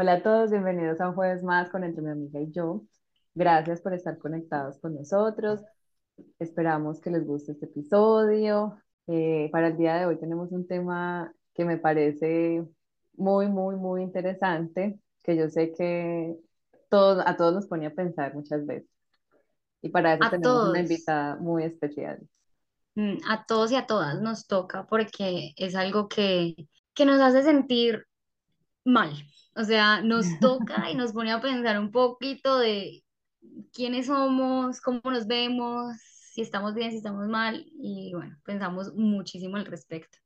Hola a todos, bienvenidos a un jueves más con Entre mi amiga y yo. Gracias por estar conectados con nosotros. Esperamos que les guste este episodio. Eh, para el día de hoy tenemos un tema que me parece muy, muy, muy interesante, que yo sé que a todos nos pone a pensar muchas veces. Y para eso A tenemos una invitada muy especial. Mm, A todos y a todas nos toca porque es algo que, que nos hace sentir mal. O sea, nos toca y nos pone a pensar un poquito de quiénes somos, cómo nos vemos, si estamos bien, si estamos mal. Y bueno, pensamos muchísimo al respecto.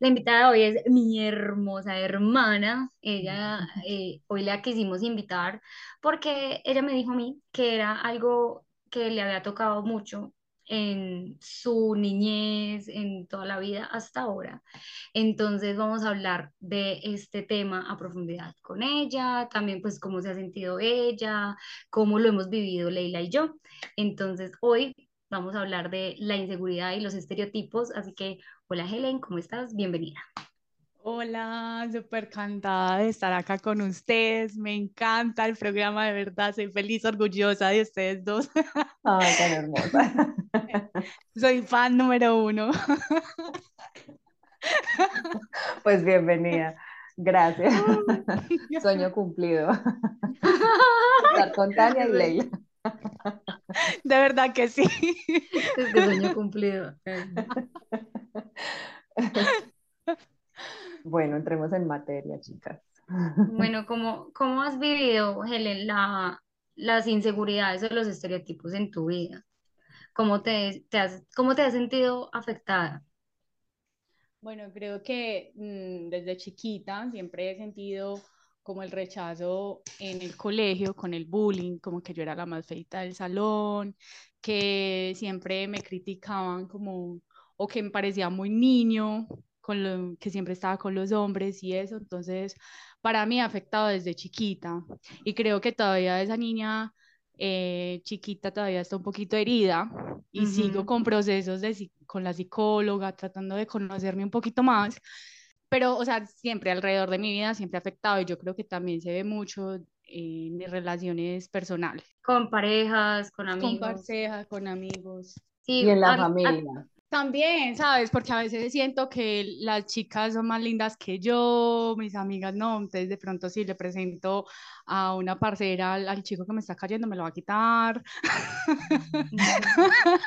La invitada de hoy es mi hermosa hermana. Ella, eh, hoy la quisimos invitar porque ella me dijo a mí que era algo que le había tocado mucho en su niñez, en toda la vida hasta ahora. Entonces vamos a hablar de este tema a profundidad con ella, también pues cómo se ha sentido ella, cómo lo hemos vivido Leila y yo. Entonces hoy vamos a hablar de la inseguridad y los estereotipos, así que hola Helen, ¿cómo estás? Bienvenida. Hola, súper encantada de estar acá con ustedes. Me encanta el programa, de verdad. Soy feliz, orgullosa de ustedes dos. Ay, tan hermosa. Soy fan número uno. Pues bienvenida. Gracias. Sueño cumplido. Estar con Tania y Leila. De verdad que sí. Este sueño cumplido. Bueno, entremos en materia, chicas. Bueno, ¿cómo, cómo has vivido, Helen, la, las inseguridades o los estereotipos en tu vida? ¿Cómo te, te has, cómo te has sentido afectada? Bueno, creo que mm, desde chiquita siempre he sentido como el rechazo en el colegio, con el bullying, como que yo era la más feita del salón, que siempre me criticaban como, o que me parecía muy niño, con lo, que siempre estaba con los hombres y eso, entonces para mí ha afectado desde chiquita y creo que todavía esa niña eh, chiquita todavía está un poquito herida y sigo Ujú. con procesos de, con la psicóloga, tratando de conocerme un poquito más, pero, o sea, siempre alrededor de mi vida, siempre ha afectado y yo creo que también se ve mucho en mis relaciones personales, ¿Con parejas, con con amigos? pareja, con amigos. Sí, Y en la a- a- familia. También, ¿sabes? Porque a veces siento que las chicas son más lindas que yo, mis amigas no, entonces de pronto si le presento a una parcera al, chico que me está cayendo, me lo va a quitar.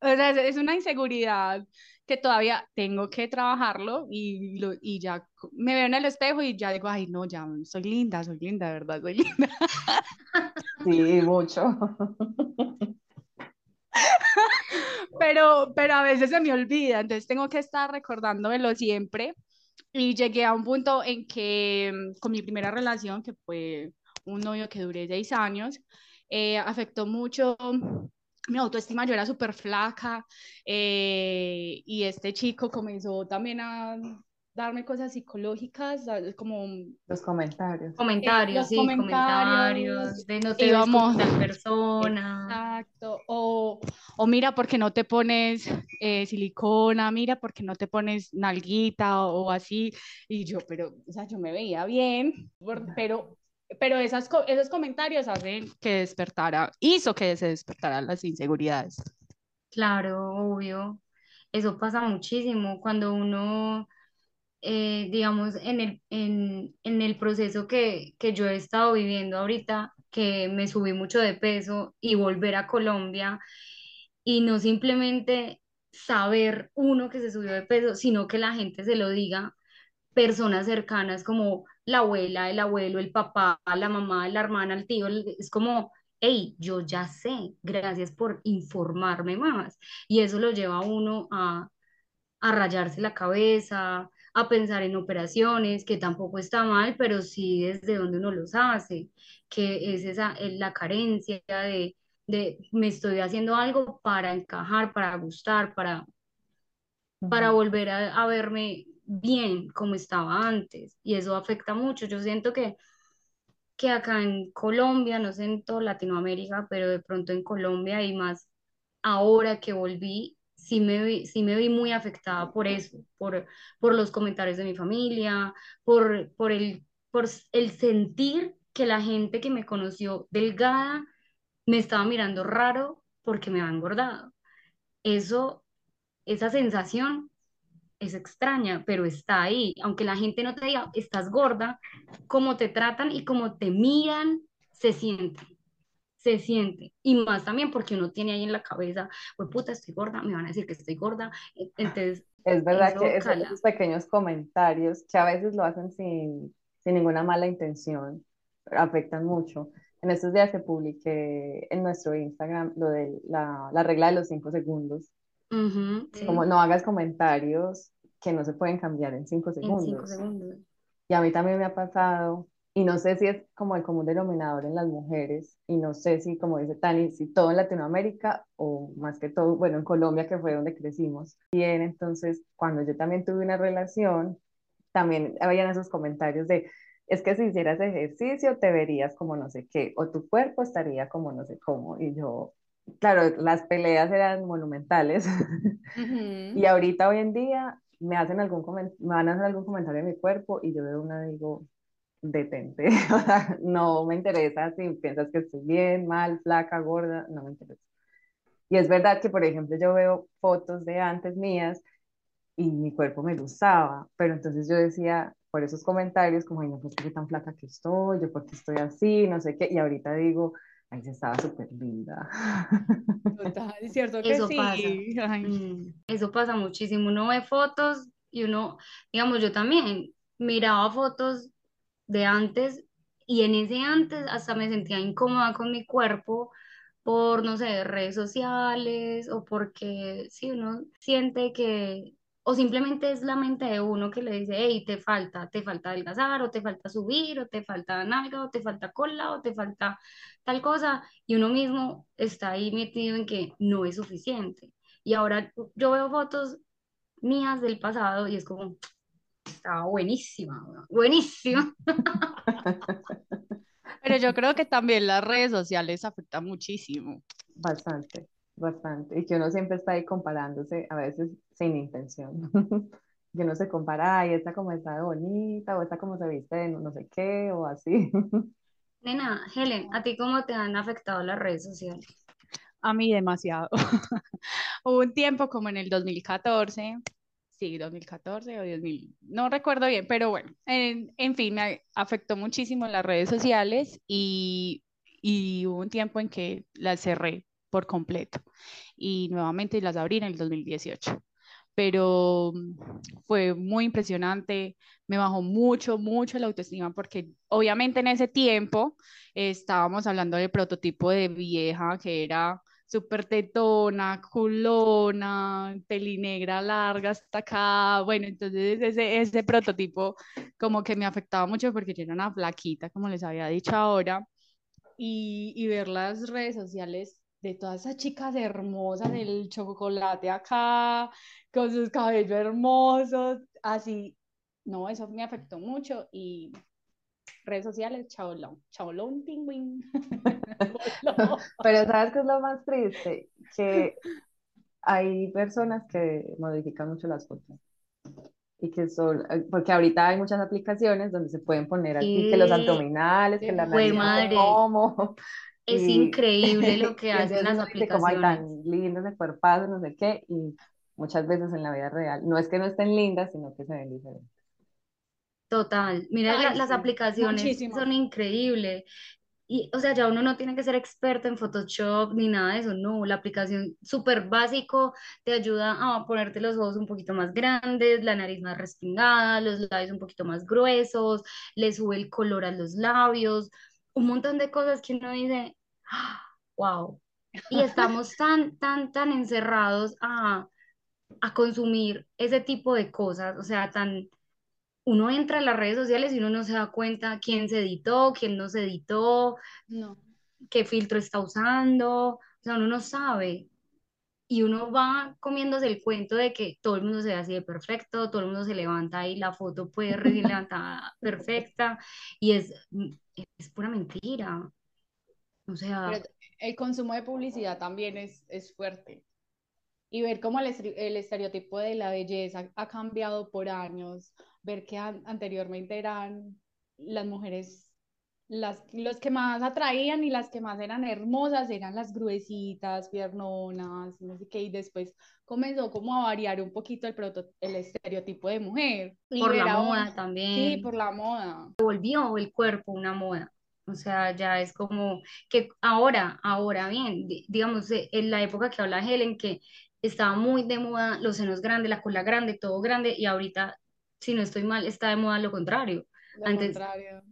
O sea, es, es una inseguridad que todavía tengo que trabajarlo y, lo, y ya me veo en el espejo y ya digo, ay, no, ya soy linda, soy linda, verdad, soy linda. Sí, mucho. Pero, pero a veces se me olvida, entonces tengo que estar recordándomelo siempre. Y llegué a un punto en que mm, con mi primera relación, que fue un novio que duré seis años, eh, afectó mucho mi autoestima. Yo era súper flaca eh, y este chico comenzó también a darme cosas psicológicas, como Los comentarios. eh, Comentarios, los sí, comentarios, comentarios, de no te ves como íbamos, tal persona. Exacto. O, o mira, ¿por qué no te pones eh, silicona? Mira, ¿por qué no te pones nalguita o, o así? Y yo, pero, o sea, yo me veía bien, pero, pero esas, esos comentarios hacen que despertara, hizo que se despertaran las inseguridades. Claro, obvio. Eso pasa muchísimo cuando uno, eh, digamos, en el, en, en el proceso que, que yo he estado viviendo ahorita, que me subí mucho de peso y volver a Colombia y no simplemente saber uno que se subió de peso, sino que la gente se lo diga personas cercanas como la abuela, el abuelo, el papá, la mamá, la hermana, el tío, es como, hey, yo ya sé, gracias por informarme más. Y eso lo lleva a uno a, a rayarse la cabeza, a pensar en operaciones, que tampoco está mal, pero sí desde donde uno los hace, que es esa es la carencia de, de me estoy haciendo algo para encajar, para gustar, para, para volver a, a verme bien como estaba antes. Y eso afecta mucho. Yo siento que que acá en Colombia, no sé en toda Latinoamérica, pero de pronto en Colombia y más ahora que volví, sí me vi, sí me vi muy afectada por eso, por, por los comentarios de mi familia, por, por, el, por el sentir que la gente que me conoció delgada me estaba mirando raro porque me había engordado. Eso, esa sensación es extraña, pero está ahí. Aunque la gente no te diga, estás gorda, como te tratan y como te miran, se siente. Se siente. Y más también porque uno tiene ahí en la cabeza, pues puta, estoy gorda, me van a decir que estoy gorda. E, entonces. Es verdad que esos, pequeños comentarios, que a veces lo hacen sin, sin ninguna mala intención, afectan mucho. En estos días se publiqué en nuestro Instagram lo de la, la regla de los cinco segundos. Como no hagas comentarios que no se pueden cambiar en cinco segundos. Y a mí también me ha pasado, y no sé si es como el común denominador en las mujeres, y no sé si, como dice Tani, si todo en Latinoamérica o más que todo, bueno, en Colombia, que fue donde crecimos. Bien, entonces, cuando yo también tuve una relación, también habían esos comentarios de, es que si hicieras ejercicio te verías como no sé qué, o tu cuerpo estaría como no sé cómo, y yo, claro, las peleas eran monumentales. y ahorita, hoy en día, me hacen algún me van a hacer algún comentario de mi cuerpo y yo de una digo, detente, o sea, no me interesa si piensas que estoy bien, mal, flaca, gorda, no me interesa. Y es verdad que, por ejemplo, yo veo fotos de antes mías y mi cuerpo me gustaba, pero entonces yo decía, por esos comentarios, como, ay, no, pues qué tan flaca que estoy, yo porque estoy así, no sé qué, y ahorita digo, ay, se estaba súper linda. Total, es cierto que eso sí. Pasa. Mm, eso pasa muchísimo. Uno ve fotos y uno, digamos, yo también miraba fotos de antes y en ese antes hasta me sentía incómoda con mi cuerpo por, no sé, redes sociales o porque si uno siente que o simplemente es la mente de uno que le dice, hey, te falta, te falta adelgazar, o te falta subir, o te falta nalga, o te falta cola, o te falta tal cosa, y uno mismo está ahí metido en que no es suficiente. Y ahora yo veo fotos mías del pasado y es como, estaba buenísima, buenísima. Pero yo creo que también las redes sociales afectan muchísimo. Bastante bastante. Y que uno siempre está ahí comparándose, a veces sin intención. que uno se compara, ay, esta como está bonita, o esta como se viste no sé qué, o así. Nena, Helen, ¿a ti cómo te han afectado las redes sociales? A mí demasiado. Hubo un tiempo como en el 2014, sí, 2014 o 2000, no recuerdo bien, pero bueno, en, en fin, me afectó muchísimo las redes sociales y, y hubo un tiempo en que las cerré por completo. Y nuevamente las abrí en el 2018. Pero mm, fue muy impresionante, me bajó mucho, mucho la autoestima porque obviamente en ese tiempo estábamos hablando del prototipo de vieja que era súper tetona, culona, pelinegra larga hasta acá. Bueno, entonces ese, ese prototipo como que me afectaba mucho porque yo era una flaquita, como les había dicho ahora. Y, y ver las redes sociales de todas esas chicas hermosas, el chocolate acá, con sus cabellos hermosos, así, no, eso me afectó mucho y redes sociales, chaolón, chaolón, pingüín. Pero ¿sabes qué es lo más triste? Que hay personas que modifican mucho las fotos. Y que son, porque ahorita hay muchas aplicaciones donde se pueden poner aquí que los abdominales, que la nariz, como, es increíble lo que hacen las aplicaciones. Como hay tan lindas de cuerpazo, no sé qué, y muchas veces en la vida real, no es que no estén lindas, sino que se ven diferentes. Total, mira, las aplicaciones son increíbles. Y, o sea, ya uno no tiene que ser experto en Photoshop ni nada de eso, no, la aplicación súper básico te ayuda a ponerte los ojos un poquito más grandes, la nariz más respingada, los labios un poquito más gruesos, le sube el color a los labios, un montón de cosas que uno dice, wow. Y estamos tan, tan, tan encerrados a, a consumir ese tipo de cosas, o sea, tan, uno entra en las redes sociales y uno no se da cuenta quién se editó, quién no se editó, No. qué filtro está usando, o sea, uno no sabe. Y uno va comiéndose el cuento de que todo el mundo se ve así de perfecto, todo el mundo se levanta y la foto puede recién levantada perfecta, y es, es pura mentira. O sea, Pero el consumo de publicidad también es, es fuerte. Y ver cómo el, el estereotipo de la belleza ha cambiado por años, ver que an- anteriormente eran las mujeres, las, los que más atraían y las que más eran hermosas eran las gruesitas, piernonas, no sé qué, y después comenzó como a variar un poquito el, proto- el estereotipo de mujer. Y por la moda Sí, también. por la moda. volvió el cuerpo una moda. O sea, ya es como que ahora, ahora bien, di- digamos, eh, en la época que habla Helen, que estaba muy de moda los senos grandes, la cola grande, todo grande, y ahorita, si no estoy mal, está de moda lo contrario. Lo Antes, contrario.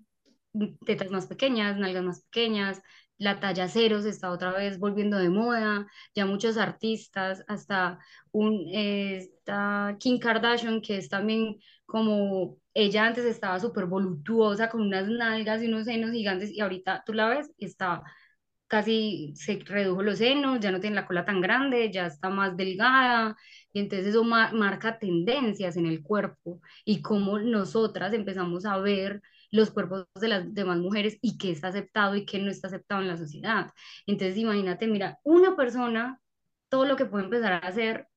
Tetas más pequeñas, nalgas más pequeñas, la talla cero se está otra vez volviendo de moda, ya muchos artistas, hasta un, esta Kim Kardashian, que es también como, ella antes estaba súper voluptuosa, con unas nalgas y unos senos gigantes, y ahorita tú la ves está casi, se redujo los senos, ya no tiene la cola tan grande, ya está más delgada, y entonces eso ma- marca tendencias en el cuerpo, y cómo nosotras empezamos a ver los cuerpos de las demás mujeres y qué está aceptado y qué no está aceptado en la sociedad. Entonces, imagínate, mira, una persona, todo lo que puede empezar a hacer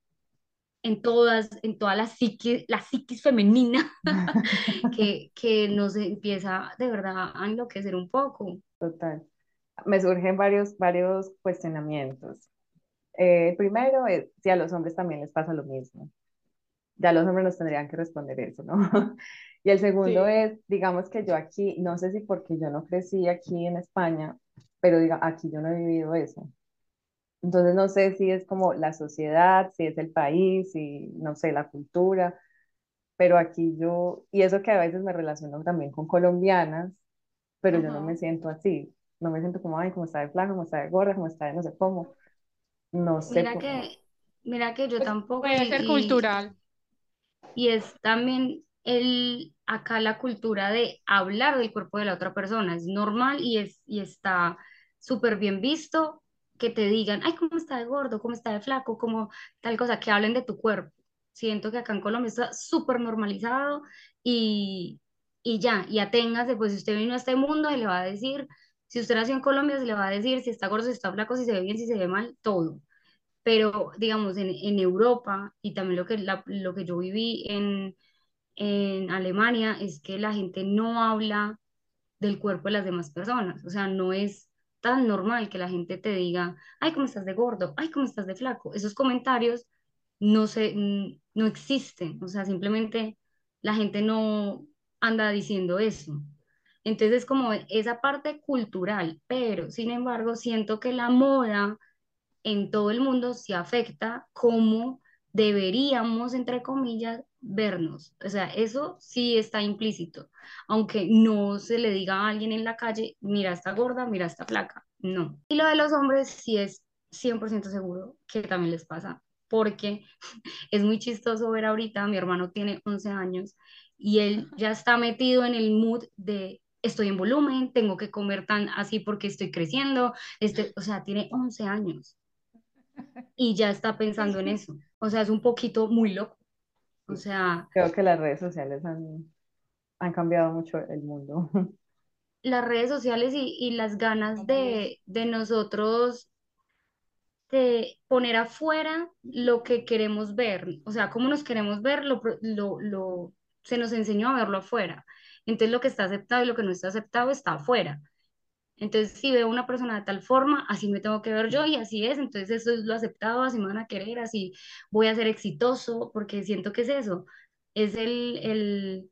en todas, en toda la psiquis, la psiquis femenina, que, que nos empieza de verdad a enloquecer un poco. Total. Me surgen varios, varios cuestionamientos. Eh, primero es si a los hombres también les pasa lo mismo. Ya los hombres nos tendrían que responder eso, ¿no? Y el segundo Sí. es, digamos que yo aquí, no sé si porque yo no crecí aquí en España, pero diga, aquí yo no he vivido eso. Entonces no sé si es como la sociedad, si es el país, si no sé, la cultura, pero aquí yo, y eso que a veces me relaciono también con colombianas, pero yo no me siento así, no me siento como, ay, como está de flaca, como está de gorda, como está de no sé cómo, no sé, Mira por- que, mira que yo Pues tampoco puede y, ser y- cultural. y es también el, acá la cultura de hablar del cuerpo de la otra persona. Es normal y, es, y está súper bien visto que te digan, ay, ¿cómo está de gordo? ¿Cómo está de flaco? ¿Cómo tal cosa? Que hablen de tu cuerpo. Siento que acá en Colombia está súper normalizado y, y ya, y aténgase, pues si usted vino a este mundo, se le va a decir, si usted nació en Colombia, se le va a decir si está gordo, si está flaco, si se ve bien, si se ve mal, todo pero digamos en, en Europa y también lo que, lo que yo viví en, en Alemania es que la gente no habla del cuerpo de las demás personas, o sea, no es tan normal que la gente te diga, ay, ¿cómo estás de gordo? Ay, ¿cómo estás de flaco? Esos comentarios no se, no existen, o sea, simplemente la gente no anda diciendo eso. Entonces, es como esa parte cultural, pero sin embargo, siento que la moda en todo el mundo se afecta cómo deberíamos, entre comillas, vernos. O sea, eso sí está implícito, aunque no se le diga a alguien en la calle, mira esta gorda, mira esta flaca, no. Y lo de los hombres sí es 100% seguro que también les pasa, porque es muy chistoso ver ahorita, mi hermano tiene 11 años y él ya está metido en el mood de... Estoy en volumen, tengo que comer tan así porque estoy creciendo. Este, o sea, tiene 11 años y ya está pensando en eso. O sea, es un poquito muy loco. O sea, creo que las redes sociales han, han cambiado mucho el mundo. las redes sociales y, y las ganas de, de nosotros de poner afuera lo que queremos ver. O sea, cómo nos queremos ver, lo, pro- lo, lo, se nos enseñó a verlo afuera. Entonces, lo que está aceptado y lo que no está aceptado está afuera. Entonces, si veo una persona de tal forma, así me tengo que ver yo y así es. Entonces, eso es lo aceptado, así me van a querer, así voy a ser exitoso, porque siento que es eso. Es el, el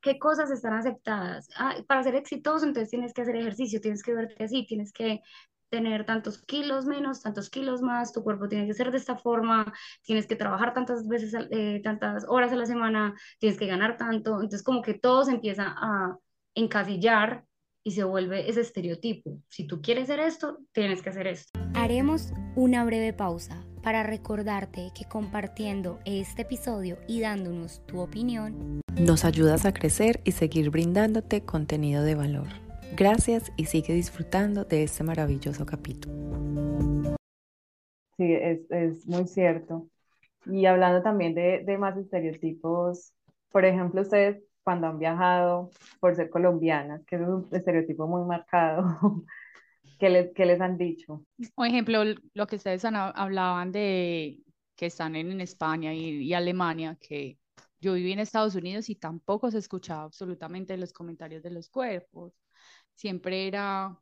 qué cosas están aceptadas. Ah, para ser exitoso, entonces tienes que hacer ejercicio, tienes que verte así, tienes que tener tantos kilos menos, tantos kilos más, tu cuerpo tiene que ser de esta forma, tienes que trabajar tantas veces, eh, tantas horas a la semana, tienes que ganar tanto. Entonces, como que todo se empieza a encasillar y se vuelve ese estereotipo. Si tú quieres hacer esto, tienes que hacer esto. Haremos una breve pausa para recordarte que compartiendo este episodio y dándonos tu opinión, nos ayudas a crecer y seguir brindándote contenido de valor. Gracias y sigue disfrutando de este maravilloso capítulo. Sí, es, muy cierto. Y hablando también de, de más estereotipos, por ejemplo, ustedes cuando han viajado por ser colombianas, que es un estereotipo muy marcado, ¿qué les, qué les han dicho? Por ejemplo, lo que ustedes hablaban de que están en, España y, y, Alemania, que yo viví en Estados Unidos y tampoco se escuchaba absolutamente los comentarios de los cuerpos. Siempre era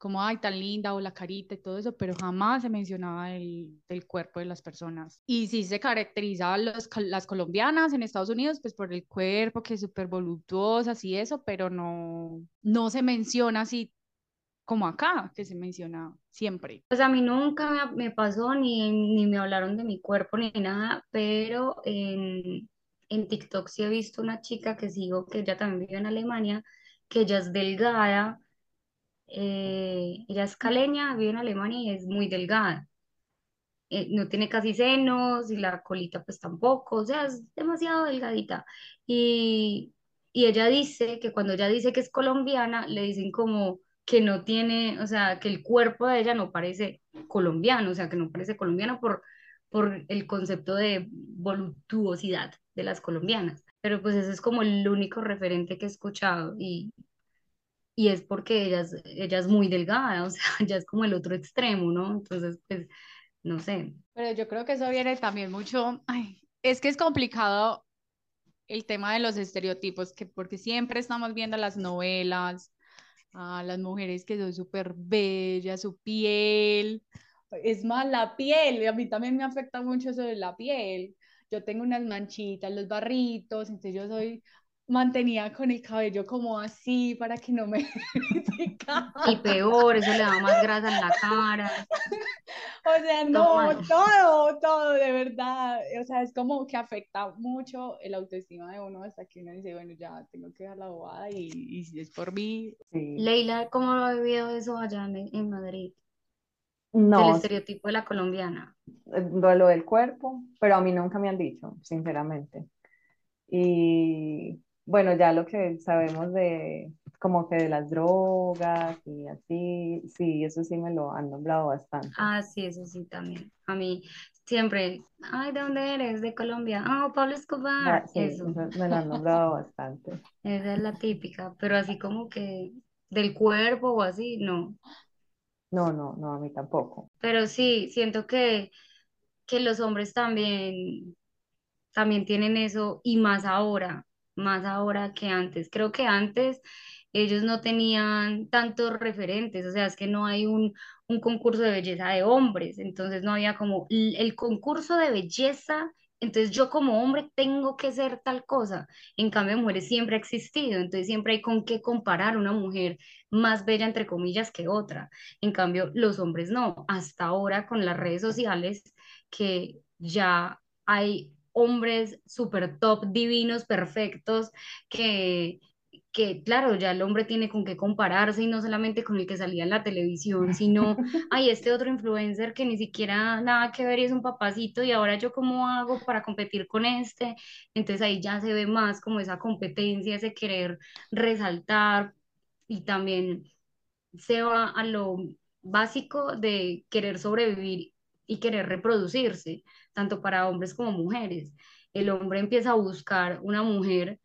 como, ay, tan linda o la carita y todo eso, pero jamás se mencionaba el, del cuerpo de las personas. Y sí se caracterizaban los, las colombianas en Estados Unidos, pues por el cuerpo, que es súper voluptuosas y eso, pero no, no se menciona así como acá, que se menciona siempre. Pues a mí nunca me, pasó ni, ni me hablaron de mi cuerpo ni nada, pero en, en TikTok sí he visto una chica que sigo, que ella también vive en Alemania, que ella es delgada eh, ella es caleña, vive en Alemania y es muy delgada. Eh, no tiene casi senos y la colita pues tampoco, o sea, es demasiado delgadita. Y, y ella dice que cuando ella dice que es colombiana, le dicen como que no tiene, o sea, que el cuerpo de ella no parece colombiano, o sea, que no parece colombiano por, por el concepto de voluptuosidad de las colombianas. Pero pues ese es como el único referente que he escuchado y, y es porque ella es, ella es muy delgada, o sea, ya es como el otro extremo, ¿no? Entonces, pues, no sé. Pero yo creo que eso viene también mucho, ay, es que es complicado el tema de los estereotipos, que porque siempre estamos viendo las novelas, a las mujeres que son súper bellas, su piel, es más, la piel, a mí también me afecta mucho eso de la piel. Yo tengo unas manchitas, los barritos, entonces yo soy mantenía con el cabello como así para que no me Y peor, eso le da más grasa en la cara. O sea, no, todo, todo, de verdad. O sea, es como que afecta mucho el autoestima de uno hasta que uno dice, bueno, ya tengo que dar la bobada y, y si es por mí. Leila, ¿cómo lo ha vivido eso allá en, Madrid? No. El estereotipo de la colombiana. Lo del cuerpo, pero a mí nunca me han dicho, sinceramente. Y bueno, ya lo que sabemos de como que de las drogas y así, sí, eso sí me lo han nombrado bastante. Ah, sí, eso sí también. A mí siempre, ay, ¿de dónde eres? De Colombia. Ah, Pablo Escobar. Ah, sí, eso. me lo han nombrado bastante. Esa es la típica, pero así como que del cuerpo o así, no. No, no, no, a mí tampoco. Pero sí, siento que, que los hombres también, también tienen eso y más ahora más ahora que antes. Creo que antes ellos no tenían tantos referentes, o sea, es que no hay un, un concurso de belleza de hombres, entonces no había como el concurso de belleza, entonces yo como hombre tengo que ser tal cosa. En cambio, mujeres siempre ha existido, entonces siempre hay con qué comparar una mujer más bella, entre comillas, que otra. En cambio, los hombres no. Hasta ahora con las redes sociales que ya hay hombres súper top, divinos, perfectos, que, que claro, ya el hombre tiene con qué compararse y no solamente con el que salía en la televisión, sino, hay este otro influencer que ni siquiera nada que ver y es un papacito y ahora yo cómo hago para competir con este. Entonces ahí ya se ve más como esa competencia, ese querer resaltar y también se va a lo básico de querer sobrevivir y querer reproducirse tanto para hombres como mujeres. El hombre empieza a buscar una mujer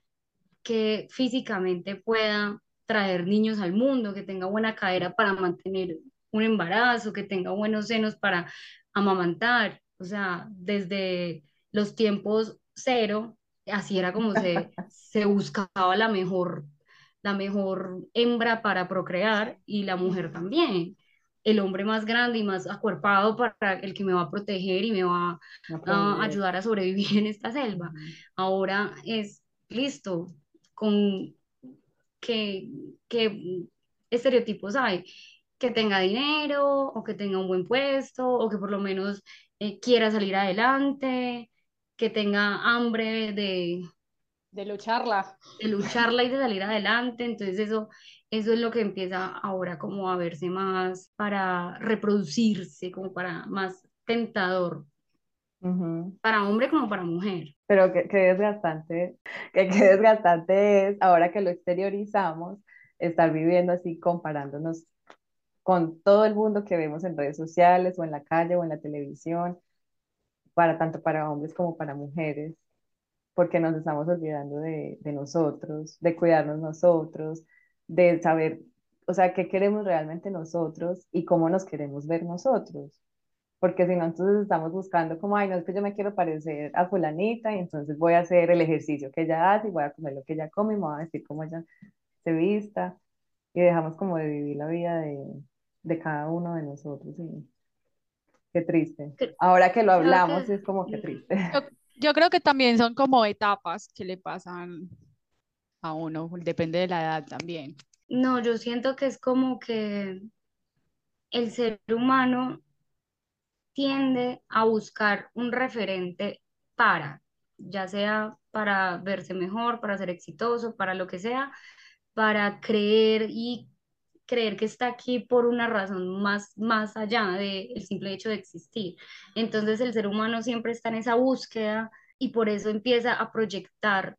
que físicamente pueda traer niños al mundo, que tenga buena cadera para mantener un embarazo, que tenga buenos senos para amamantar. O sea, desde los tiempos cero, así era como se, se buscaba la mejor, la mejor hembra para procrear y la mujer también el hombre más grande y más acuerpado para el que me va a proteger y me va a, ayudar a sobrevivir en esta selva. Ahora es listo, con qué, estereotipos hay, que tenga dinero o que tenga un buen puesto o que por lo menos eh, quiera salir adelante, que tenga hambre de, de lucharla. De lucharla y de salir adelante. Entonces eso eso es lo que empieza ahora como a verse más para reproducirse, como para más tentador para hombre como para mujer. Pero qué, desgastante, qué, qué desgastante es ahora que lo exteriorizamos, estar viviendo así comparándonos con todo el mundo que vemos en redes sociales o en la calle o en la televisión, para tanto para hombres como para mujeres, porque nos estamos olvidando de, de nosotros, de cuidarnos nosotros, de saber, o sea, qué queremos realmente nosotros y cómo nos queremos ver nosotros porque si no, entonces estamos buscando como, ay, no, es que yo me quiero parecer a fulanita y entonces voy a hacer el ejercicio que ella hace y voy a comer lo que ella come y me voy a decir cómo ella se vista y dejamos como de vivir la vida de, de cada uno de nosotros. Y qué triste. Ahora que lo hablamos es como que triste. Yo, yo creo que también son como etapas que le pasan a uno, depende de la edad también. No, yo siento que es como que el ser humano tiende a buscar un referente para, ya sea para verse mejor, para ser exitoso, para lo que sea, para creer y creer que está aquí por una razón más, más allá del simple hecho de existir. Entonces el ser humano siempre está en esa búsqueda y por eso empieza a proyectar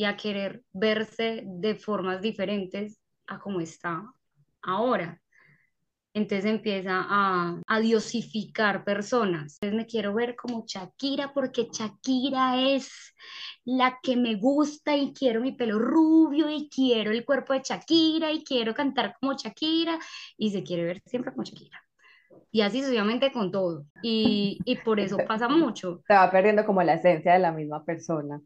y a querer verse de formas diferentes a como está ahora. Entonces empieza a, a, diosificar personas. Entonces me quiero ver como Shakira porque Shakira es la que me gusta y quiero mi pelo rubio y quiero el cuerpo de Shakira y quiero cantar como Shakira y se quiere ver siempre como Shakira. Y así sucesivamente con todo. Y, y por eso pasa mucho. Se va perdiendo como la esencia de la misma persona.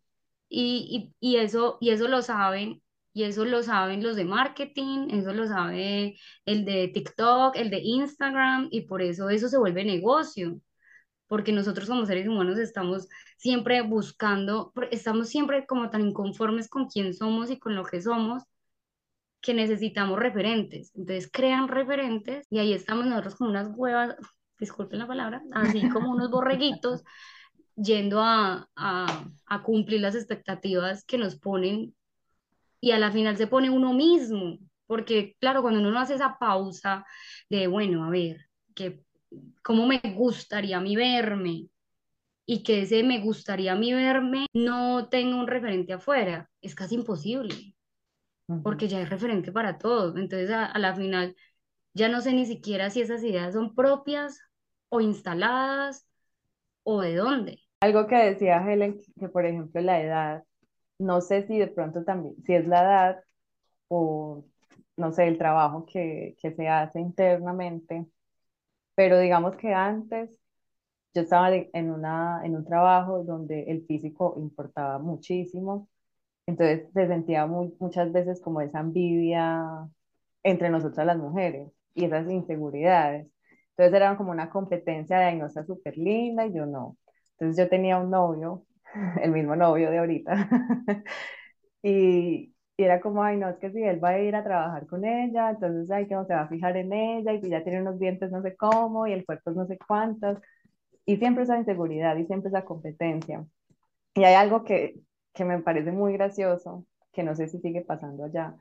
Y, y, y, eso, y eso lo saben y eso lo saben los de marketing, eso lo sabe el de TikTok, el de Instagram, y por eso eso se vuelve negocio, porque nosotros como seres humanos estamos siempre buscando, estamos siempre como tan inconformes con quién somos y con lo que somos, que necesitamos referentes. Entonces crean referentes y ahí estamos nosotros con unas huevas, disculpen la palabra, así como unos borreguitos, yendo a, a, a cumplir las expectativas que nos ponen y a la final se pone uno mismo, porque claro, cuando uno no hace esa pausa de, bueno, a ver, que, ¿cómo me gustaría a mí verme? Y que ese me gustaría a mí verme no tenga un referente afuera, es casi imposible, porque ya hay referente para todo. Entonces, a, a la final, ya no sé ni siquiera si esas ideas son propias o instaladas o de dónde. Algo que decía Helen, que por ejemplo la edad no sé si de pronto también, si es la edad o no sé, el trabajo que, que se hace internamente, pero digamos que antes yo estaba en, una, en un trabajo donde el físico importaba muchísimo, entonces se sentía muchas veces como esa envidia entre nosotras las mujeres y esas inseguridades. Entonces era como una competencia de, ay, no está súper linda y yo no. Entonces yo tenía un novio el mismo novio de ahorita. y, era como, ay, no, es que si él va a ir a trabajar con ella, entonces, ay, que no se va a fijar en ella y ya tiene unos dientes no sé cómo y el cuerpo no sé cuántos. Y siempre esa inseguridad y siempre esa competencia. Y hay algo que, que me parece muy gracioso, que no sé si sigue pasando allá,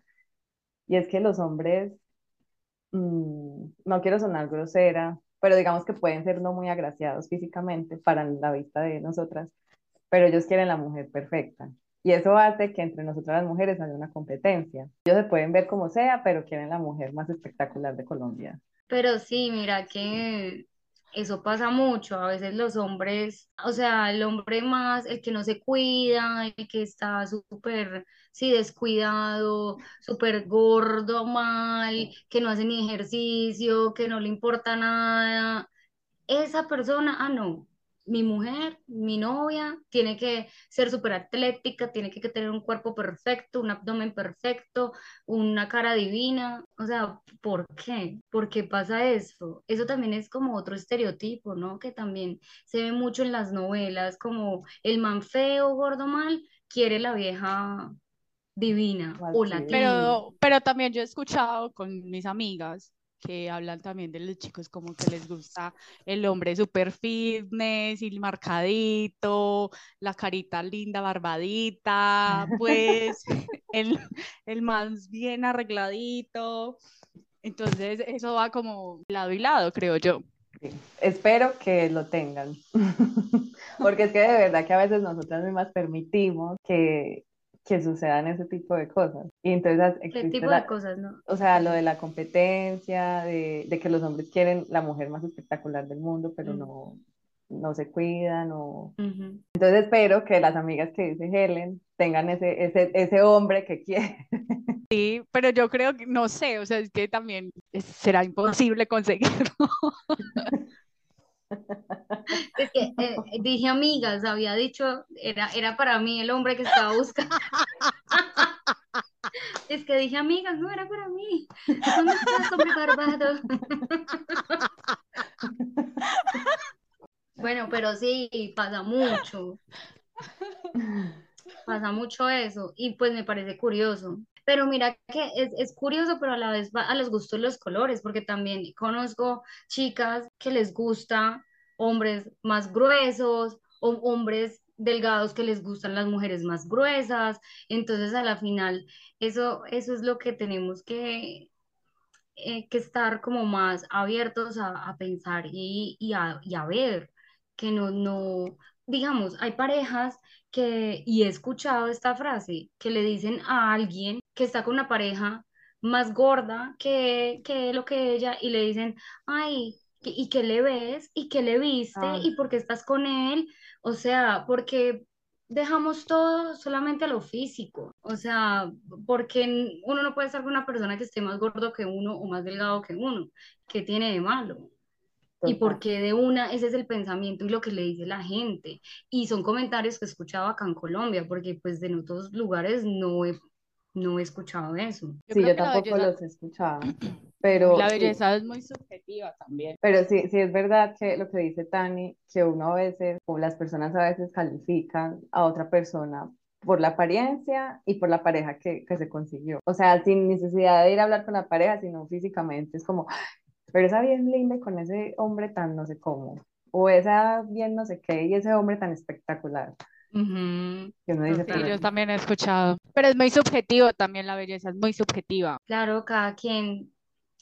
y es que los hombres, mm, no quiero sonar grosera, pero digamos que pueden ser no muy agraciados físicamente para la vista de nosotras, pero ellos quieren la mujer perfecta. Y eso hace que entre nosotras las mujeres haya una competencia. Ellos se pueden ver como sea, pero quieren la mujer más espectacular de Colombia. Pero sí, mira que eso pasa mucho. A veces los hombres, o sea, el hombre más, el que no se cuida, el que está súper, sí, descuidado, súper gordo, mal, que no hace ni ejercicio, que no le importa nada. Esa persona, ah, no, mi mujer, mi novia, tiene que ser súper atlética, tiene que tener un cuerpo perfecto, un abdomen perfecto, una cara divina. O sea, ¿por qué? ¿Por qué pasa eso? Eso también es como otro estereotipo, ¿no? Que también se ve mucho en las novelas, como el man feo, gordo mal, quiere la vieja divina o latina. Pero, pero también yo he escuchado con mis amigas que hablan también de los chicos como que les gusta el hombre super fitness y marcadito, la carita linda, barbadita, pues el, el más bien arregladito. Entonces eso va como lado y lado, creo yo. espero que lo tengan, porque es que de verdad que a veces nosotras mismas permitimos que, que sucedan ese tipo de cosas. Y entonces ¿Qué tipo de cosas, no? O sea, lo de la competencia, de, de, que los hombres quieren la mujer más espectacular del mundo, pero mm. no, no se cuidan o... Entonces espero que las amigas que dice Helen tengan ese, ese, ese hombre que quiere. Sí, pero yo creo que, no sé, o sea, es que también será imposible conseguirlo. Es que eh, dije amigas, había dicho, era, era para mí el hombre que estaba buscando. Es que dije amigas, no era para mí. ¿Dónde estás, hombre barbado? Bueno, pero sí, pasa mucho. Pasa mucho eso y pues me parece curioso. Pero mira que es, es, curioso, pero a la vez va a los gustos los colores, porque también conozco chicas que les gusta hombres más gruesos o hombres delgados que les gustan las mujeres más gruesas. Entonces, a la final, eso, eso es lo que tenemos que, eh, que estar como más abiertos a, a pensar y, y, a, y a ver que no, no, digamos, hay parejas que, y he escuchado esta frase, que le dicen a alguien que está con una pareja más gorda que, que lo que ella y le dicen, ay, ¿y qué le ves? ¿Y qué le viste? Ah. ¿Y por qué estás con él? O sea, porque dejamos todo solamente a lo físico. O sea, porque uno no puede estar con una persona que esté más gordo que uno o más delgado que uno. ¿Qué tiene de malo? Y porque de una, ese es el pensamiento y lo que le dice la gente. Y son comentarios que he escuchado acá en Colombia, porque pues de otros lugares no he, no he escuchado eso. sí, yo tampoco los he escuchado. Pero, la belleza es muy subjetiva también. Pero sí, sí es verdad que lo que dice Tani, que uno a veces, o las personas a veces califican a otra persona por la apariencia y por la pareja que, que, se consiguió. O sea, sin necesidad de ir a hablar con la pareja, sino físicamente. Es como, pero esa bien linda y con ese hombre tan no sé cómo, o esa bien no sé qué y ese hombre tan espectacular. Yo también he escuchado, pero es muy subjetivo también la belleza, es muy subjetiva. Claro, cada quien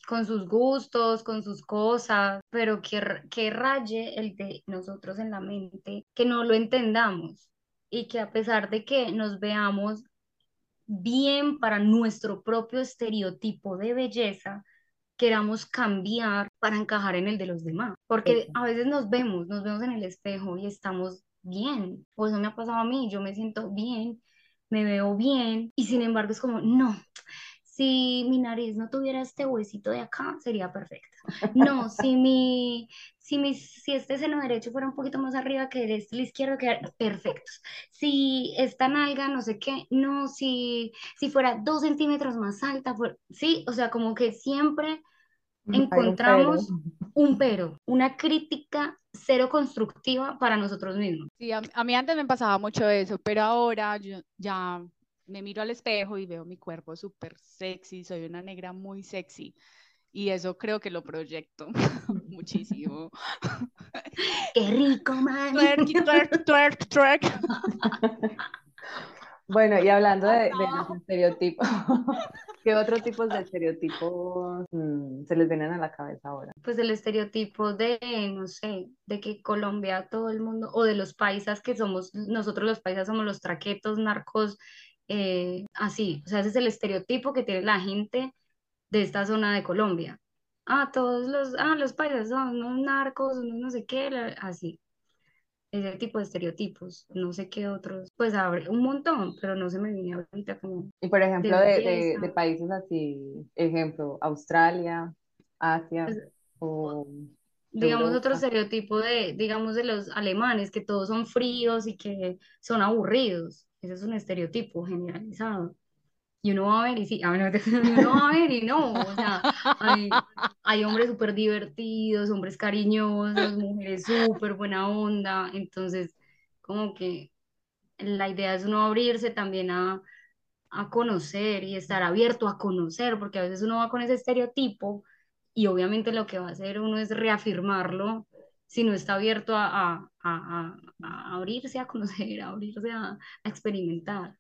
con sus gustos, con sus cosas, pero que, que raye el de nosotros en la mente, que no lo entendamos y que a pesar de que nos veamos bien para nuestro propio estereotipo de belleza, queramos cambiar para encajar en el de los demás. Porque a veces nos vemos, nos vemos en el espejo y estamos bien. O eso me ha pasado a mí, yo me siento bien, me veo bien y sin embargo es como, no, si mi nariz no tuviera este huesito de acá, sería perfecta. No, si mi, si mi, si este seno derecho fuera un poquito más arriba que este el izquierdo, quedaría perfecto. Si esta nalga, no sé qué, no, si, si fuera dos centímetros más alta, sí, o sea, como que siempre encontramos un pero. una crítica cero constructiva para nosotros mismos. Sí, a, mí antes me pasaba mucho eso, pero ahora yo ya me miro al espejo y veo mi cuerpo súper sexy, soy una negra muy sexy. Y eso creo que lo proyecto muchísimo. ¡Qué rico, man! Twerk, twerk, twerk, Bueno, y hablando de, de los estereotipos, ¿qué otros tipos de estereotipos mm, se les vienen a la cabeza ahora? Pues el estereotipo de, no sé, de que Colombia, todo el mundo, o de los paisas que somos, nosotros los paisas somos los traquetos, narcos, eh, así. O sea, ese es el estereotipo que tiene la gente de esta zona de Colombia. Ah, todos los, ah, los paisas son unos narcos, no sé qué, así ese tipo de estereotipos, no sé qué otros, pues abre un montón, pero no se me viene ahorita como... Y por ejemplo, de, de, países así, ejemplo, Australia, Asia, pues, o... Digamos otro estereotipo de, digamos, de los alemanes, que todos son fríos y que son aburridos. Ese es un estereotipo generalizado y uno va a ver y sí, a ver, uno va a ver y no, o sea, hay, hombres súper divertidos, hombres cariñosos, mujeres súper buena onda, entonces como que la idea es uno abrirse también a, a conocer y estar abierto a conocer, porque a veces uno va con ese estereotipo y obviamente lo que va a hacer uno es reafirmarlo si no está abierto a, a, a abrirse a conocer, a abrirse a experimentar.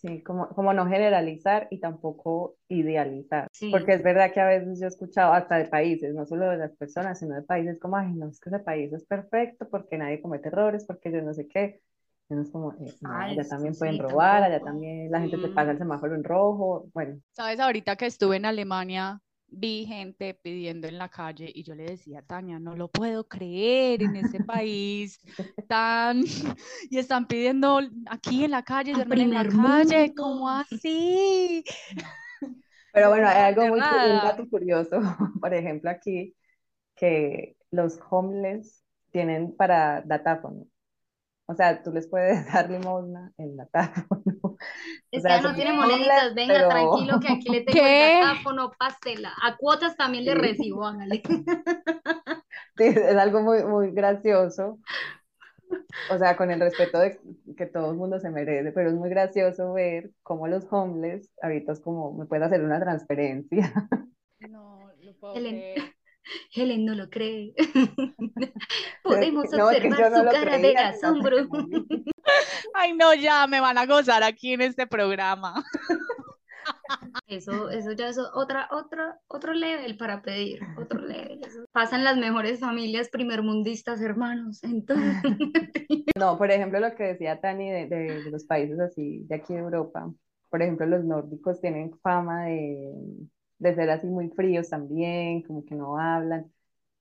Sí, como, como no generalizar y tampoco idealizar. Sí. Porque es verdad que a veces yo he escuchado hasta de países, no solo de las personas, sino de países como, ay, no, es que ese país es perfecto porque nadie comete errores, porque yo no sé qué. Es como, eh, no, allá Falso, también sí, pueden robar, allá tampoco. también la gente te pasa el Mm. semáforo en rojo. Bueno, Sabes, ahorita que estuve en Alemania, vi gente pidiendo en la calle y yo le decía, Tania, no lo puedo creer en este país tan... Y están pidiendo aquí en la calle, en la calle. ¿cómo así? pero bueno, hay algo muy, un dato curioso, por ejemplo, aquí, que los homeless tienen para datáfono. O sea, tú les puedes dar limosna en datáfono. O Este sea, no tiene moneditas, venga, pero tranquilo que aquí le tengo el ¿Qué? datáfono, pásela. A cuotas también le sí, recibo, hágale. sí, es algo muy, muy gracioso. O sea, con el respeto de que todo el mundo se merece, pero es muy gracioso ver cómo los homeless, ahorita es como, me pueden hacer una transferencia. No, lo puedo creer. Helen no lo cree. Podemos No, observar no su cara de creía, asombro. Ay, no, ya me van a gozar aquí en este programa. Eso, eso ya es otra, otra, otro level para pedir, otro level. Eso pasan las mejores familias primermundistas, hermanos. Entonces, No, por ejemplo, lo que decía Tani de, de- de los países así, de aquí de Europa, por ejemplo, los nórdicos tienen fama de, de ser así muy fríos también, como que no hablan,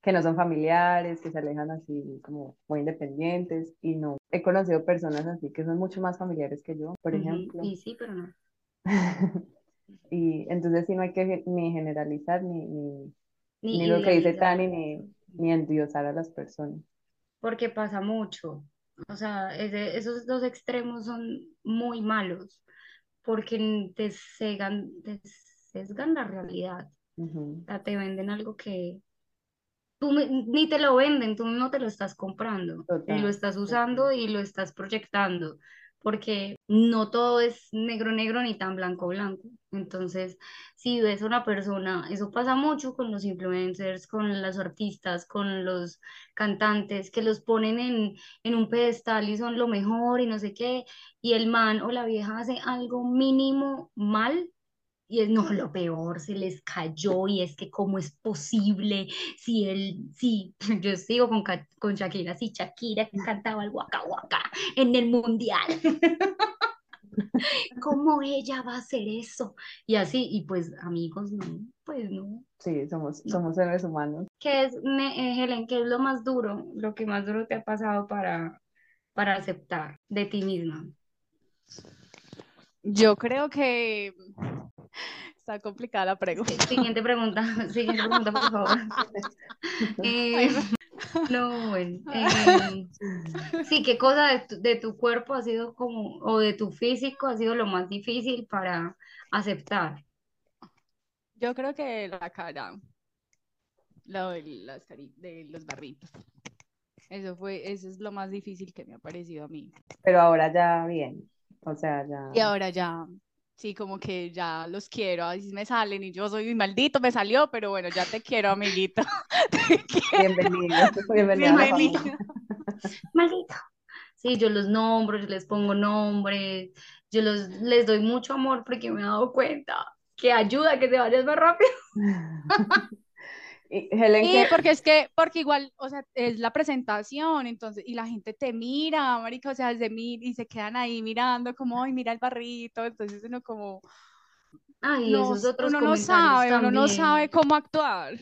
que no son familiares, que se alejan así como muy independientes, y no, he conocido personas así que son mucho más familiares que yo, por ejemplo. y sí, pero no. Y entonces sí no hay que ni generalizar, ni, ni, Ni ni lo que dice. Tani, ni, ni endiosar a las personas. porque pasa mucho. O sea, ese- esos dos extremos son muy malos porque te cegan, te sesgan la realidad. O sea, te venden algo que tú ni te lo venden, tú mismo te lo estás comprando y lo Total, estás total. usando y lo estás proyectando porque no todo es negro negro ni tan blanco blanco. Entonces, si ves a una persona, eso pasa mucho con los influencers, con los artistas, con los cantantes, que los ponen en, en un pedestal y son lo mejor y no sé qué, y el man o la vieja hace algo mínimo mal. Y es no, lo peor, se les cayó y es que cómo es posible si él, sí, yo sigo con, con Shakira, si Shakira cantaba el Waka Waka en el mundial, ¿cómo ella va a hacer eso? Y así, y pues amigos, no, pues no. Sí, somos, no. somos seres humanos. ¿Qué es, me- eh, Helen, qué es lo más duro, lo que más duro te ha pasado para, para aceptar de ti misma? Yo creo que está complicada la Sí, pregunta. Siguiente pregunta, siguiente pregunta, por favor. Eh, no, bueno, eh, sí, ¿qué cosa de tu, de tu cuerpo ha sido como, o de tu físico ha sido lo más difícil para aceptar? Yo creo que la cara, lo de las cari- de los barritos. Eso fue, eso es lo más difícil que me ha parecido a mí. Pero ahora ya bien. O sea, ya. Y ahora ya, sí, como que ya los quiero, así me salen y yo soy maldito, me salió, pero bueno, ya te quiero, amiguito. Te quiero. Bienvenido. Bienvenido a. Maldito. Sí, yo los nombro, yo les pongo nombres, yo los, les doy mucho amor porque me he dado cuenta que ayuda a que te vayas más rápido. Y Helen, Sí, ¿qué? porque es que, porque igual, o sea, es la presentación, entonces, y la gente te mira, marica, o sea, desde mí, y se quedan ahí mirando como, ay, mira el barrito, entonces uno como, Ay, no, esos otros uno no sabe, uno no sabe cómo actuar.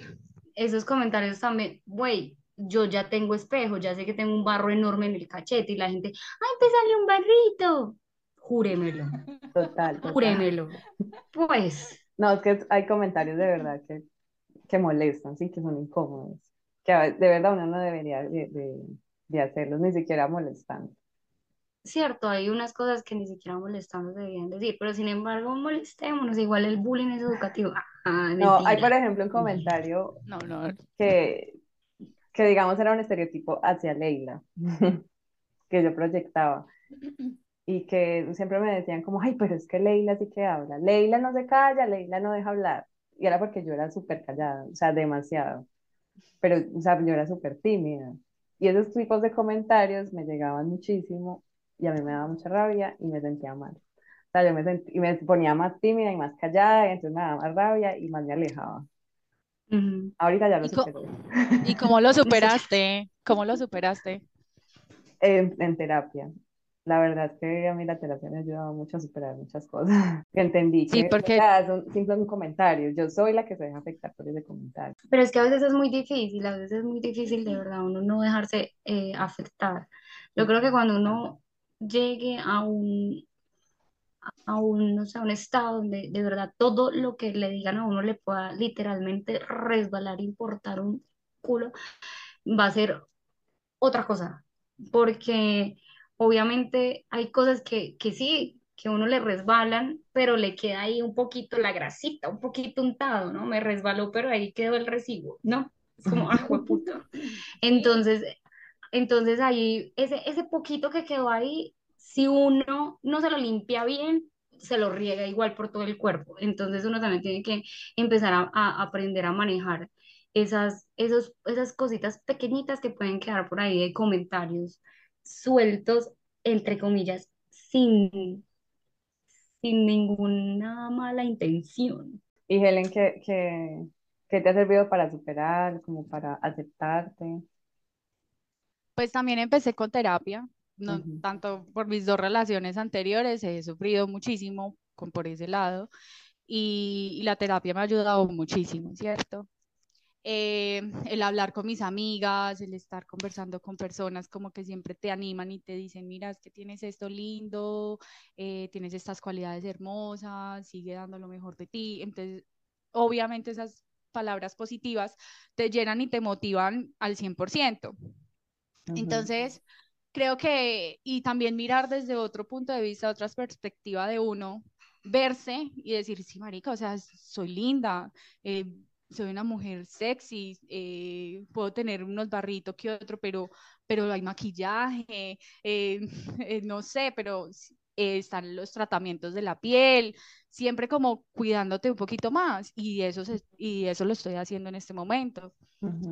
esos comentarios también, güey, yo ya tengo espejo, ya sé que tengo un barro enorme en el cachete y la gente, ay, te sale un barrito. Júremelo, Total, total. júremelo. Pues, No, es que hay comentarios de verdad que, que molestan, sí, que son incómodos. Que de verdad uno no debería de, de, de hacerlos, ni siquiera molestando. cierto, hay unas cosas que ni siquiera molestando se deberían decir, pero sin embargo, molestémonos, igual el bullying es educativo. Ah, No, hay por ejemplo un comentario No, no, que, que digamos era un estereotipo hacia Leila, que yo proyectaba. y que siempre me decían como, ay, pero es que Leila sí que habla, Leila no se calla, Leila no deja hablar, y era porque yo era súper callada, o sea, demasiado, pero, o sea, yo era súper tímida, y esos tipos de comentarios me llegaban muchísimo, y a mí me daba mucha rabia y me sentía mal. sea, yo me, sentí, y me ponía más tímida y más callada, y entonces me daba más rabia y más me alejaba. Ahorita ya lo ¿Y, superé. ¿Y cómo lo superaste? ¿Cómo lo superaste? En, en terapia. La verdad es que a mí la terapia me ha ayudado mucho a superar muchas cosas. Entendí que Sí, porque son simples comentarios. Yo soy la que se deja afectar por ese comentario. Pero es que a veces es muy difícil, a veces es muy difícil de verdad uno no dejarse eh, afectar. Yo creo que cuando uno llegue a un, a un, no sé, a un estado donde de verdad todo lo que le digan a uno le pueda literalmente resbalar, importar un culo, va a ser otra cosa. Porque obviamente hay cosas que, que sí, que uno le resbalan, pero le queda ahí un poquito la grasita, un poquito untado, ¿no? Me resbaló, pero ahí quedó el recibo, ¿no? Es como, ah, puta. Entonces, entonces ahí, ese, ese poquito que quedó ahí, si uno no se lo limpia bien, se lo riega igual por todo el cuerpo. Entonces uno también tiene que empezar a, a aprender a manejar esas, esos, esas cositas pequeñitas que pueden quedar por ahí de comentarios sueltos, entre comillas, sin, sin ninguna mala intención. Y Helen, ¿qué, qué, qué te ha servido para superar, como para aceptarte? Pues también empecé con terapia, no tanto por mis dos relaciones anteriores, he sufrido muchísimo con, por ese lado y, y la terapia me ha ayudado muchísimo, ¿cierto? Eh, el hablar con mis amigas, el estar conversando con personas como que siempre te animan y te dicen, mira, es que tienes esto lindo, eh, tienes estas cualidades hermosas, sigue dando lo mejor de ti. Entonces, obviamente esas palabras positivas te llenan y te motivan al 100%. Ujú. Entonces, creo que, y también mirar desde otro punto de vista, otras perspectivas de uno, verse y decir, sí, marica, o sea, soy linda, eh, soy una mujer sexy, eh, puedo tener unos barritos que otro, pero, pero hay maquillaje, eh, eh, no sé, pero están los tratamientos de la piel, siempre como cuidándote un poquito más, y eso, se- y eso lo estoy haciendo en este momento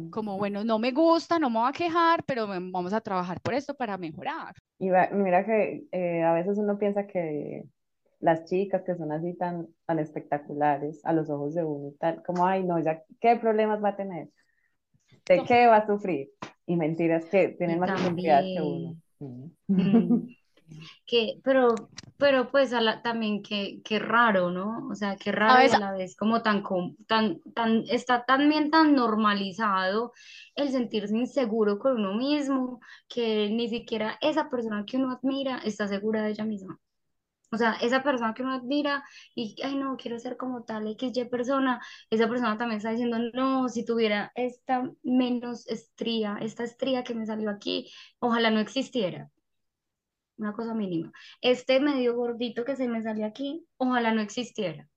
como, bueno, no me gusta, no me voy a quejar, pero vamos a trabajar por esto para mejorar. Y va- mira que eh, a veces uno piensa que las chicas que son así tan, tan espectaculares a los ojos de uno y tal, como, ay, no, ya, ¿qué problemas va a tener? ¿De qué va a sufrir? Y mentiras que tienen Y más inseguridad que uno. Mm. que, pero, pero pues a la- también que, que raro, ¿no? O sea, qué raro y ¿Sabes? a la vez como tan, com- tan, tan, está también tan normalizado el sentirse inseguro con uno mismo, que ni siquiera esa persona que uno admira está segura de ella misma. O sea, esa persona que uno admira y, ay, no, quiero ser como tal XY persona, esa persona también está diciendo, no, si tuviera esta menos estría, esta estría que me salió aquí, ojalá no existiera, una cosa mínima. Este medio gordito que se me salió aquí, ojalá no existiera.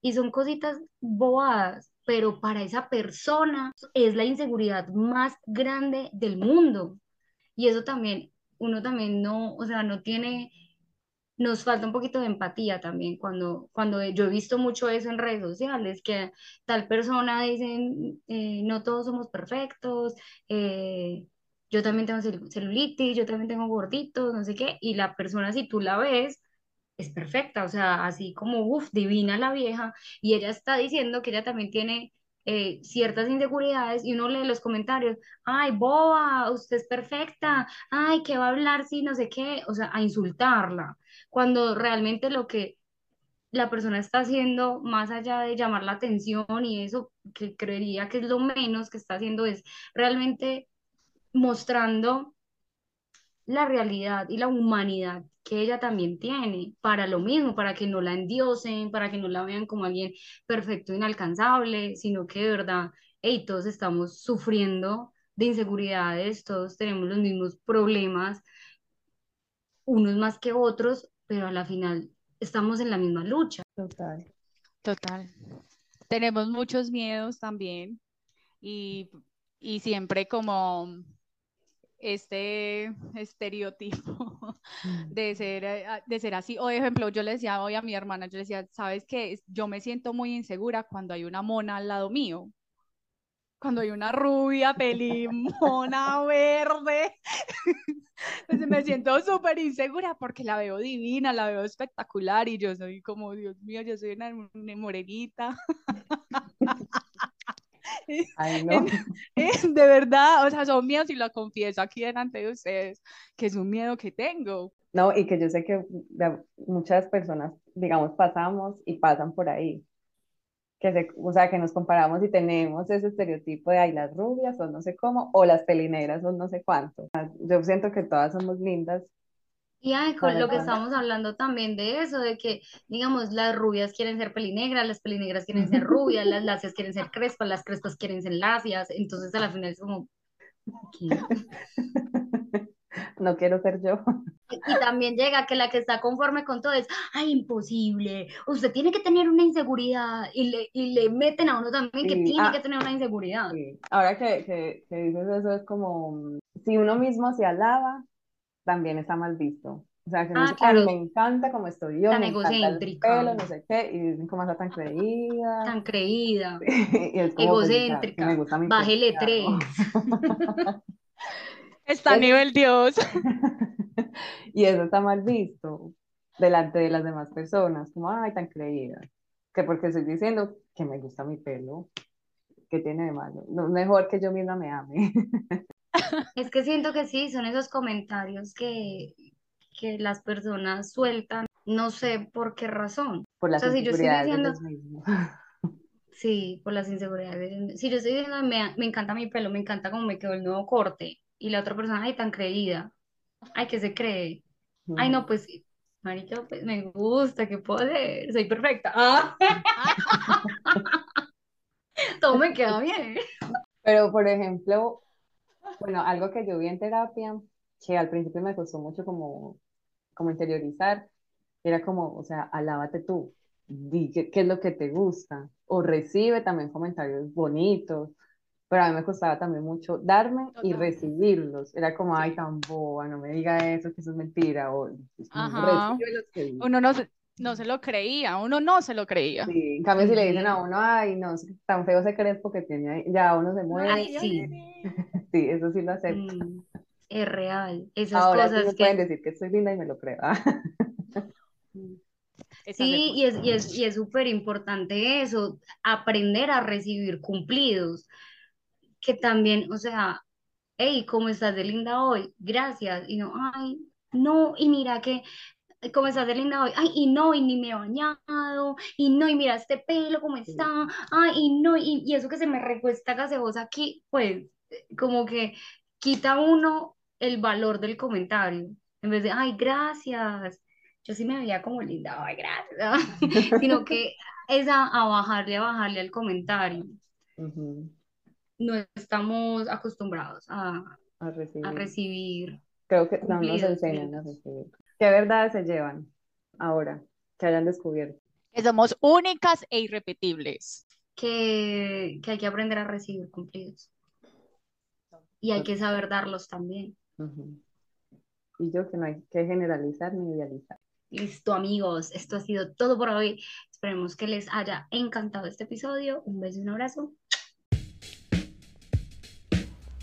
Y son cositas bobadas, pero para esa persona es la inseguridad más grande del mundo. Y eso también, uno también no, o sea, no tiene nos falta un poquito de empatía también cuando, cuando yo he visto mucho eso en redes sociales, que tal persona dicen, eh, no todos somos perfectos, eh, yo también tengo cel- celulitis, yo también tengo gorditos, no sé qué, y la persona si tú la ves, es perfecta, o sea, así como, uff, divina la vieja, y ella está diciendo que ella también tiene... eh, ciertas inseguridades y uno lee los comentarios, ay, boba, usted es perfecta, ay, ¿qué va a hablar si no sé qué? O sea, a insultarla cuando realmente lo que la persona está haciendo, más allá de llamar la atención y eso, que creería que es lo menos que está haciendo, es realmente mostrando la realidad y la humanidad que ella también tiene para lo mismo, para que no la endiosen, para que no la vean como alguien perfecto, inalcanzable, sino que de verdad, hey, todos estamos sufriendo de inseguridades, todos tenemos los mismos problemas unos más que otros, pero a la final estamos en la misma lucha. Total. Total. Tenemos muchos miedos también y, y siempre como este estereotipo Mm. de ser, eh, de ser así. O, de ejemplo, yo le decía hoy a mi hermana, yo le decía, ¿sabes qué? Yo me siento muy insegura cuando hay una mona al lado mío. cuando hay una rubia, pelimona, verde, pues me siento súper insegura porque la veo divina, la veo espectacular y yo soy como, Dios mío, yo soy una, morenita. Ay, no. De verdad, o sea, son miedos y lo confieso aquí delante de ustedes, que es un miedo que tengo. No, y que yo sé que muchas personas, digamos, pasamos y pasan por ahí que se, o sea, que nos comparamos y tenemos ese estereotipo de, ay, las rubias son no sé cómo, o las pelineras son no sé cuánto. Yo siento que todas somos lindas. Y ay, con lo que estamos hablando también de eso, de que, digamos, las rubias quieren ser pelinegras, las pelinegras quieren ser rubias, las lacias quieren ser crespas, las crespas quieren ser lacias, entonces a la final es como, ¿qué? no quiero ser yo. Y también llega que la que está conforme con todo es, ay, imposible, usted tiene que tener una inseguridad y le, y le meten a uno también que tiene ah, que tener una inseguridad. Ahora que, que, que, dices eso es como, si uno mismo se alaba, también está mal visto. O sea, que ah, me encanta como estoy yo, me encanta el pelo, no sé qué, y dicen cómo está tan creída. Tan creída. y pues, egocéntrica. me gusta mi Bájele tres. Está a nivel Dios. y eso está mal visto delante de las demás personas, como, ay, tan creída. Que porque estoy diciendo que me gusta mi pelo, que tiene de malo. No, mejor que yo misma me ame. Es que siento que sí, son esos comentarios que, que las personas sueltan, no sé por qué razón. Por las inseguridades Sí, por las inseguridades. Si yo estoy diciendo, me, me encanta mi pelo, me encanta cómo me quedó el nuevo corte, y la otra persona, ay, tan creída, ay, que se cree, ay, no, pues, marica, pues me gusta, que puedo ser, soy perfecta, ah. todo me queda bien. Pero, por ejemplo, bueno, algo que yo vi en terapia, que al principio me costó mucho como, como interiorizar, era como, o sea, alábate tú, di qué, qué es lo que te gusta, o recibe también comentarios bonitos, pero a mí me costaba también mucho darme y recibirlos. Era como, ay, tan boba, no me diga eso, que eso es mentira. O, uno no se, no se lo creía, uno no se lo creía. Sí, en cambio si le dicen a uno, ay, no, tan feo se cree porque tiene, ya uno se muere. Ay, sí. sí, eso sí lo acepto. Mm, es real. Esas Ahora cosas sí me que... pueden decir que soy linda y me lo creo. Sí, y es, y es, y es súper importante eso, aprender a recibir cumplidos que también, o sea, hey, ¿cómo estás de linda hoy? Gracias. Y no, ay, no, y mira que, ¿cómo estás de linda hoy? Ay, y no, y ni me he bañado, y no, y mira este pelo, ¿cómo está? Ay, y no, y, y eso que se me recuesta gaseosa aquí, pues, como que quita uno el valor del comentario. En vez de, ay, gracias. Yo sí me veía como linda, ay, gracias. Sino que es a, bajarle, a bajarle al comentario no estamos acostumbrados a, recibir. Creo que no nos enseñan a recibir. ¿Qué verdades se llevan ahora que hayan descubierto? Que somos únicas e irrepetibles. Que, hay que aprender a recibir cumplidos. Y hay que saber darlos también. Y yo que no hay que generalizar ni idealizar. Listo, amigos. Esto ha sido todo por hoy. Esperemos que les haya encantado este episodio. Un beso y un abrazo.